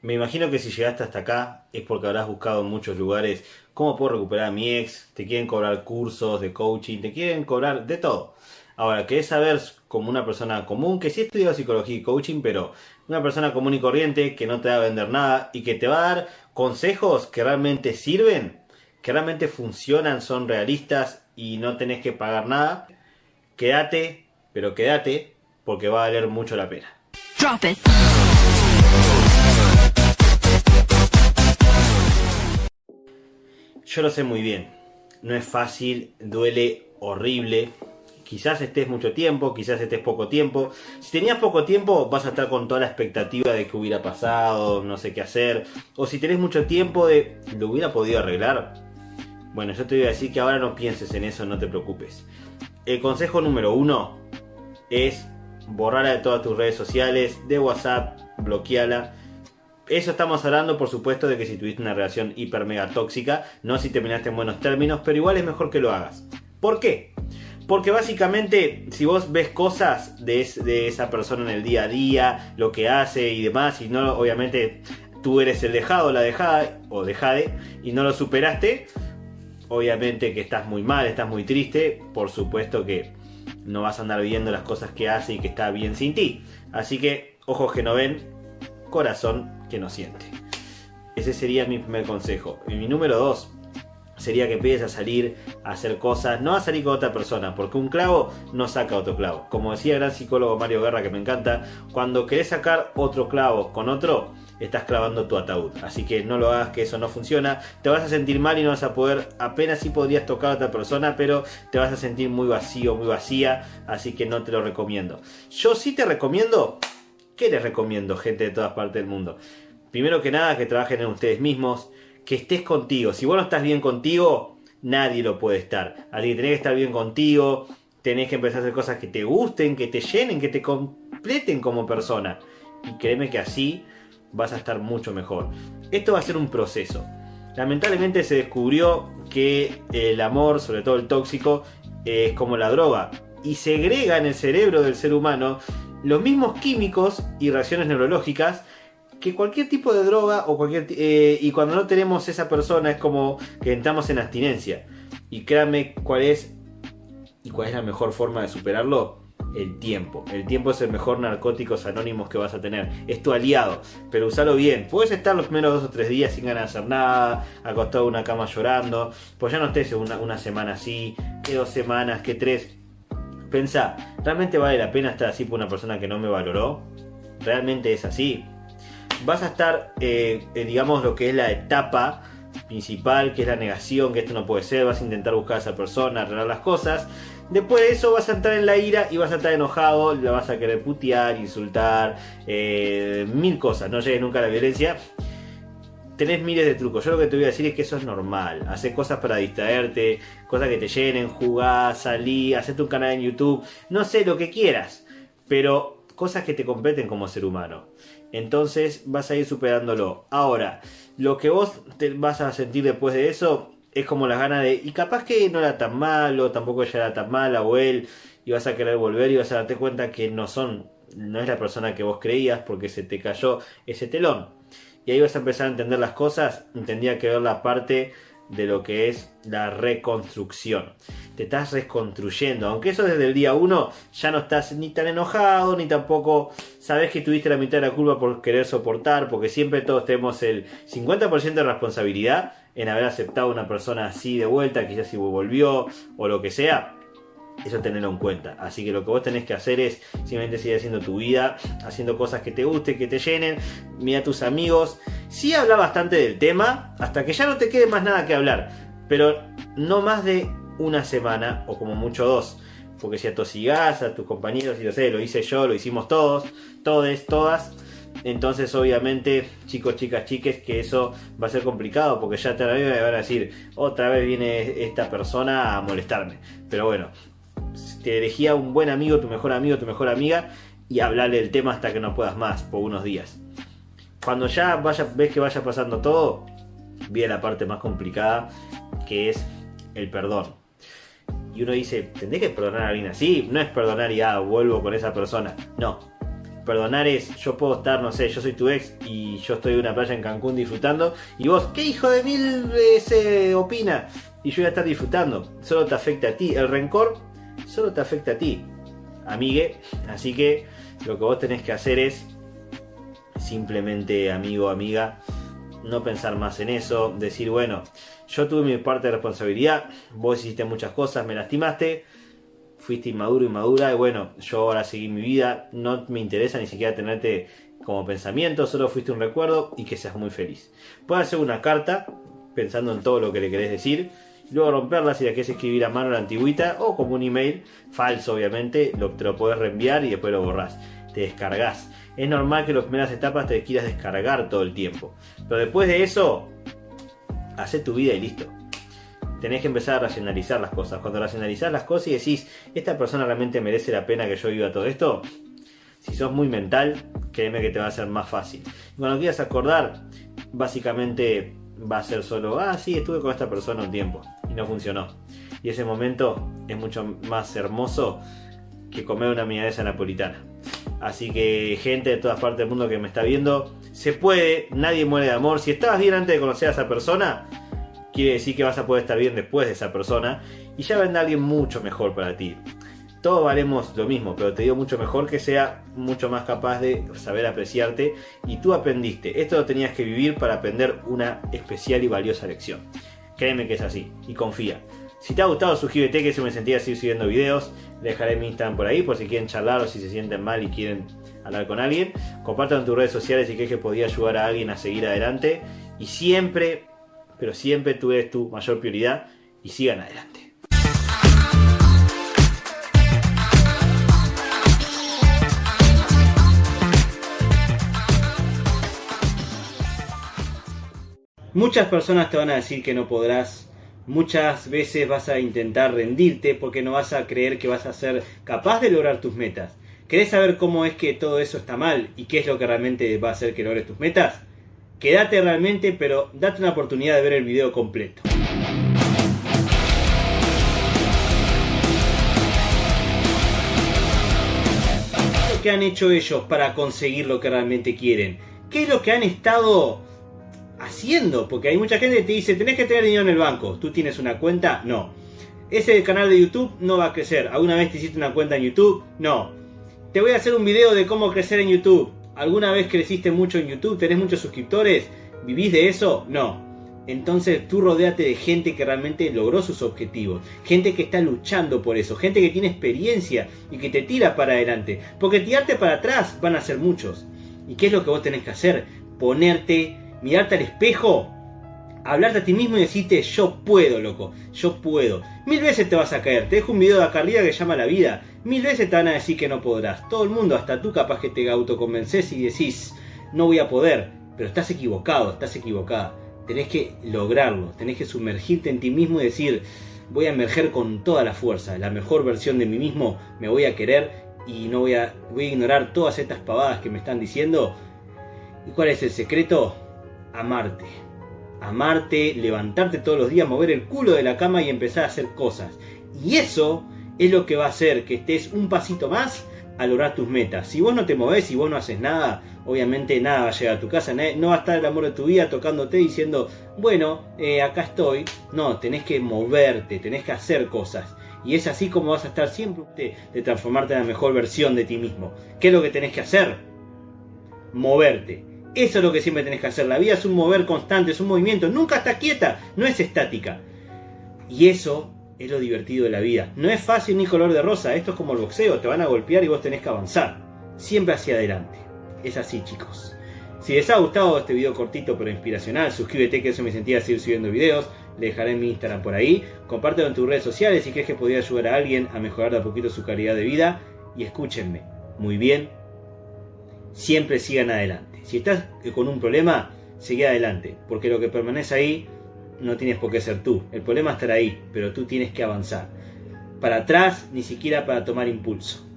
Me imagino que si llegaste hasta acá es porque habrás buscado en muchos lugares cómo puedo recuperar a mi ex, te quieren cobrar cursos de coaching, te quieren cobrar de todo. Ahora, querés saber como una persona común que sí estudia psicología y coaching, pero una persona común y corriente que no te va a vender nada y que te va a dar consejos que realmente sirven, que realmente funcionan, son realistas y no tenés que pagar nada. Quédate, pero quédate porque va a valer mucho la pena. Drop it. Yo lo sé muy bien. No es fácil, duele horrible. Quizás estés mucho tiempo, quizás estés poco tiempo. Si tenías poco tiempo, vas a estar con toda la expectativa de que hubiera pasado, no sé qué hacer. O si tenés mucho tiempo de, ¿lo hubiera podido arreglar? Bueno, yo te voy a decir que ahora no pienses en eso, no te preocupes. El consejo número uno es borrarla de todas tus redes sociales, de WhatsApp, bloqueala eso estamos hablando, por supuesto, de que si tuviste una relación hiper mega tóxica, no si terminaste en buenos términos, pero igual es mejor que lo hagas. ¿Por qué? Porque básicamente, si vos ves cosas de, esa persona en el día a día, lo que hace y demás, y no, obviamente, tú eres el dejado, la dejada o dejade, y no lo superaste, obviamente que estás muy mal, estás muy triste, por supuesto que no vas a andar viendo las cosas que hace y que está bien sin ti. Así que, ojos que no ven, corazón que no siente. Ese sería mi primer consejo. Y mi número dos sería que empieces a salir a hacer cosas, no a salir con otra persona, porque un clavo no saca otro clavo. Como decía el gran psicólogo Mario Guerra, que me encanta, cuando querés sacar otro clavo con otro, estás clavando tu ataúd. Así que no lo hagas, que eso no funciona. Te vas a sentir mal y no vas a poder, apenas si podrías tocar a otra persona, pero te vas a sentir muy vacío, muy vacía. Así que no te lo recomiendo. Yo sí te recomiendo ¿Qué les recomiendo, gente de todas partes del mundo? Primero que nada, que trabajen en ustedes mismos, que estés contigo. Si vos no estás bien contigo, nadie lo puede estar. Así que tenés que estar bien contigo, tenés que empezar a hacer cosas que te gusten, que te llenen, que te completen como persona. Y créeme que así vas a estar mucho mejor. Esto va a ser un proceso. Lamentablemente se descubrió que el amor, sobre todo el tóxico, es como la droga y segrega en el cerebro del ser humano los mismos químicos y reacciones neurológicas que cualquier tipo de droga o cualquier eh, y cuando no tenemos esa persona es como que entramos en abstinencia y créanme cuál es y cuál es la mejor forma de superarlo el tiempo. El tiempo es el mejor narcóticos anónimos que vas a tener. Es tu aliado, pero usalo bien. Puedes estar los primeros dos o tres días sin ganas de hacer nada, acostado en una cama llorando, pues ya no estés una, una semana así, que dos semanas, que tres. Pensa, ¿realmente vale la pena estar así por una persona que no me valoró? ¿Realmente es así? Vas a estar, eh, digamos, lo que es la etapa principal, que es la negación, que esto no puede ser, vas a intentar buscar a esa persona, arreglar las cosas. Después de eso vas a entrar en la ira y vas a estar enojado, le vas a querer putear, insultar, eh, mil cosas, no llegues nunca a la violencia tenés miles de trucos. Yo lo que te voy a decir es que eso es normal. Hacer cosas para distraerte, cosas que te llenen, jugar, salir, hacerte un canal en YouTube, no sé, lo que quieras. Pero cosas que te competen como ser humano. Entonces vas a ir superándolo. Ahora, lo que vos te vas a sentir después de eso es como las ganas de... Y capaz que no era tan malo, tampoco ella era tan mala o él, y vas a querer volver y vas a darte cuenta que no son... No es la persona que vos creías porque se te cayó ese telón y ahí vas a empezar a entender las cosas, entendía que ver la parte de lo que es la reconstrucción. Te estás reconstruyendo, aunque eso desde el día uno ya no estás ni tan enojado, ni tampoco sabes que tuviste la mitad de la culpa por querer soportar, porque siempre todos tenemos el 50% de responsabilidad en haber aceptado a una persona así de vuelta, quizás si volvió o lo que sea eso tenerlo en cuenta. Así que lo que vos tenés que hacer es simplemente seguir haciendo tu vida, haciendo cosas que te gusten, que te llenen, mira a tus amigos. Sí habla bastante del tema, hasta que ya no te quede más nada que hablar, pero no más de una semana o como mucho dos. Porque si atosigás a tus compañeros y lo sé, lo hice yo, lo hicimos todos, todes, todas. Entonces, obviamente, chicos, chicas, chiques, que eso va a ser complicado porque ya te van a decir, otra vez viene esta persona a molestarme. Pero bueno, te elegía un buen amigo, tu mejor amigo, tu mejor amiga y hablarle del tema hasta que no puedas más por unos días. Cuando ya vaya, ves que vaya pasando todo, viene la parte más complicada que es el perdón. Y uno dice, ¿tendré que perdonar a alguien así? No es perdonar y ah, vuelvo con esa persona. No. perdonar es, yo puedo estar, no sé, yo soy tu ex y yo estoy en una playa en Cancún disfrutando y vos, ¿qué hijo de mil se opina? Y yo voy a estar disfrutando. Solo te afecta a ti. El rencor solo te afecta a ti, amigue. Así que lo que vos tenés que hacer es simplemente, amigo, amiga, no pensar más en eso, decir, bueno, yo tuve mi parte de responsabilidad, vos hiciste muchas cosas, me lastimaste, fuiste inmaduro, inmadura, y bueno, yo ahora seguí mi vida, no me interesa ni siquiera tenerte como pensamiento, solo fuiste un recuerdo y que seas muy feliz. Puedes hacer una carta pensando en todo lo que le querés decir, luego romperla si la querés escribir a mano la antigüita o como un email, falso obviamente, lo, te lo podés reenviar y después lo borrás, te descargas. Es normal que en las primeras etapas te quieras descargar todo el tiempo, pero después de eso, hace tu vida y listo tenés que empezar a racionalizar las cosas. Cuando racionalizás las cosas y decís, ¿esta persona realmente merece la pena que yo viva todo esto? Si sos muy mental, créeme que te va a ser más fácil. cuando quieras acordar, básicamente va a ser solo, ah, sí, estuve con esta persona un tiempo y no funcionó. Y ese momento es mucho más hermoso que comer una milanesa napolitana. Así que gente de todas partes del mundo que me está viendo, se puede, nadie muere de amor. Si estabas bien antes de conocer a esa persona, quiere decir que vas a poder estar bien después de esa persona y ya vendrá alguien mucho mejor para ti. Todos valemos lo mismo, pero te digo mucho mejor que sea mucho más capaz de saber apreciarte y tú aprendiste. Esto lo tenías que vivir para aprender una especial y valiosa lección. Créeme que es así y confía. Si te ha gustado, suscríbete que se me sentía seguir subiendo videos. Dejaré mi Instagram por ahí por si quieren charlar o si se sienten mal y quieren hablar con alguien. Compartan tus redes sociales si crees que podía ayudar a alguien a seguir adelante. Y siempre pero siempre tú eres tu mayor prioridad y sigan adelante. Muchas personas te van a decir que no podrás, muchas veces vas a intentar rendirte porque no vas a creer que vas a ser capaz de lograr tus metas. ¿Querés saber cómo es que todo eso está mal y qué es lo que realmente va a hacer que logres tus metas? Quédate realmente, pero date una oportunidad de ver el video completo. ¿Qué han hecho ellos para conseguir lo que realmente quieren? ¿Qué es lo que han estado haciendo? Porque hay mucha gente que te dice, tenés que tener dinero en el banco. ¿Tú tienes una cuenta? No. ¿Ese canal de YouTube no va a crecer? ¿Alguna vez te hiciste una cuenta en YouTube? No. Te voy a hacer un video de cómo crecer en YouTube. ¿Alguna vez creciste mucho en YouTube? ¿Tenés muchos suscriptores? ¿Vivís de eso? No. Entonces tú rodeate de gente que realmente logró sus objetivos, gente que está luchando por eso, gente que tiene experiencia y que te tira para adelante. Porque tirarte para atrás van a ser muchos. ¿Y qué es lo que vos tenés que hacer? Ponerte, mirarte al espejo hablarte a ti mismo y decirte yo puedo, loco, yo puedo. Mil veces te vas a caer, te dejo un video de acá arriba que llama la vida. Mil veces te van a decir que no podrás. Todo el mundo, hasta tú capaz que te autoconvences y decís no voy a poder. Pero estás equivocado, estás equivocada. Tenés que lograrlo, tenés que sumergirte en ti mismo y decir voy a emerger con toda la fuerza, la mejor versión de mí mismo, me voy a querer y no voy a, voy a ignorar todas estas pavadas que me están diciendo. ¿Y cuál es el secreto? Amarte amarte, levantarte todos los días, mover el culo de la cama y empezar a hacer cosas. Y eso es lo que va a hacer que estés un pasito más a lograr tus metas. Si vos no te movés, si vos no haces nada, obviamente nada va a llegar a tu casa. No va a estar el amor de tu vida tocándote diciendo, bueno, eh, acá estoy. No, tenés que moverte, tenés que hacer cosas. Y es así como vas a estar siempre de, de transformarte en la mejor versión de ti mismo. ¿Qué es lo que tenés que hacer? Moverte. Eso es lo que siempre tenés que hacer. La vida es un mover constante, es un movimiento. Nunca está quieta, no es estática. Y eso es lo divertido de la vida. No es fácil ni color de rosa. Esto es como el boxeo. Te van a golpear y vos tenés que avanzar. Siempre hacia adelante. Es así, chicos. Si les ha gustado este video cortito pero inspiracional, suscríbete que eso me sentía seguir subiendo videos. Le dejaré mi Instagram por ahí. Compártelo en tus redes sociales si crees que podría ayudar a alguien a mejorar de a poquito su calidad de vida. Y escúchenme. Muy bien. Siempre sigan adelante. Si estás con un problema, sigue adelante, porque lo que permanece ahí no tienes por qué ser tú. El problema estará ahí, pero tú tienes que avanzar. Para atrás, ni siquiera para tomar impulso.